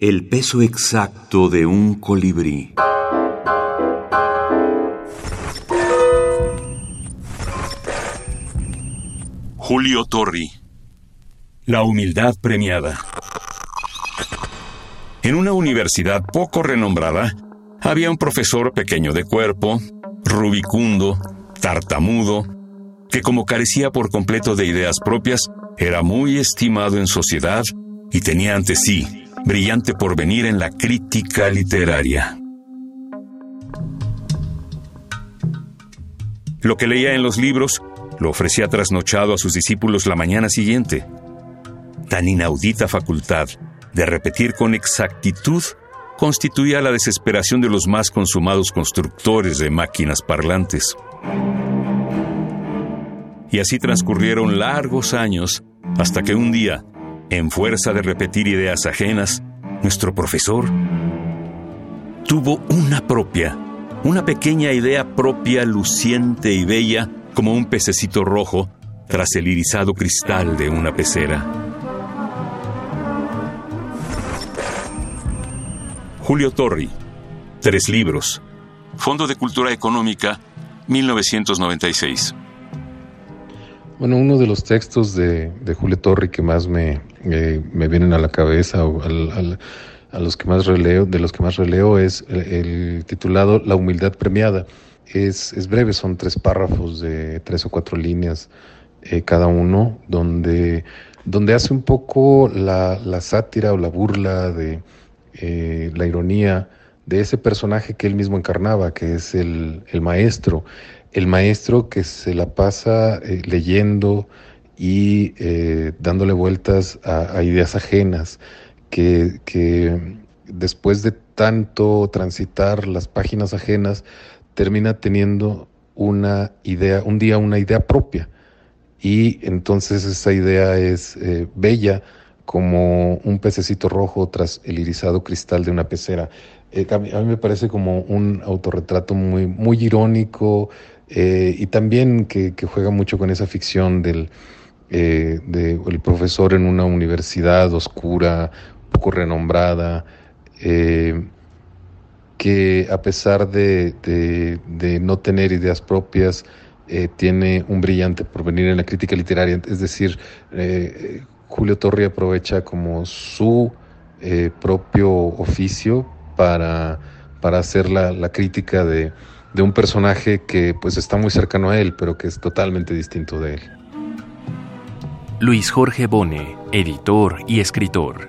El peso exacto de un colibrí. Julio Torri. La humildad premiada. En una universidad poco renombrada, había un profesor pequeño de cuerpo, rubicundo, tartamudo, que como carecía por completo de ideas propias, era muy estimado en sociedad y tenía ante sí brillante porvenir en la crítica literaria. Lo que leía en los libros lo ofrecía trasnochado a sus discípulos la mañana siguiente. Tan inaudita facultad de repetir con exactitud constituía la desesperación de los más consumados constructores de máquinas parlantes. Y así transcurrieron largos años hasta que un día, en fuerza de repetir ideas ajenas, nuestro profesor tuvo una propia, una pequeña idea propia, luciente y bella, como un pececito rojo tras el irisado cristal de una pecera. Julio Torri, tres libros. Fondo de Cultura Económica, 1996. Bueno, uno de los textos de, Julio Torri que más me, me vienen a la cabeza, o a los que más releo, de los que más releo, es el titulado La humildad premiada. Es, breve, son tres párrafos de tres o cuatro líneas eh, cada uno, donde, donde hace un poco la, sátira o la burla de eh, la ironía de ese personaje que él mismo encarnaba, que es el, maestro, el maestro que se la pasa eh, leyendo y dándole vueltas a, ideas ajenas, que, que después de tanto transitar las páginas ajenas, termina teniendo una idea, un día una idea propia. Y entonces esa idea es eh, bella como un pececito rojo tras el irisado cristal de una pecera. Eh, a, mí, me parece como un autorretrato muy, muy irónico eh, y también que, juega mucho con esa ficción del de, el profesor en una universidad oscura, poco renombrada que a pesar de, no tener ideas propias, eh, tiene un brillante porvenir en la crítica literaria. Es decir, eh, Julio Torri aprovecha como su eh, propio oficio para, para hacer la, crítica de, de, un personaje que pues está muy cercano a él, pero que es totalmente distinto de él. Luis Jorge Bone, editor y escritor.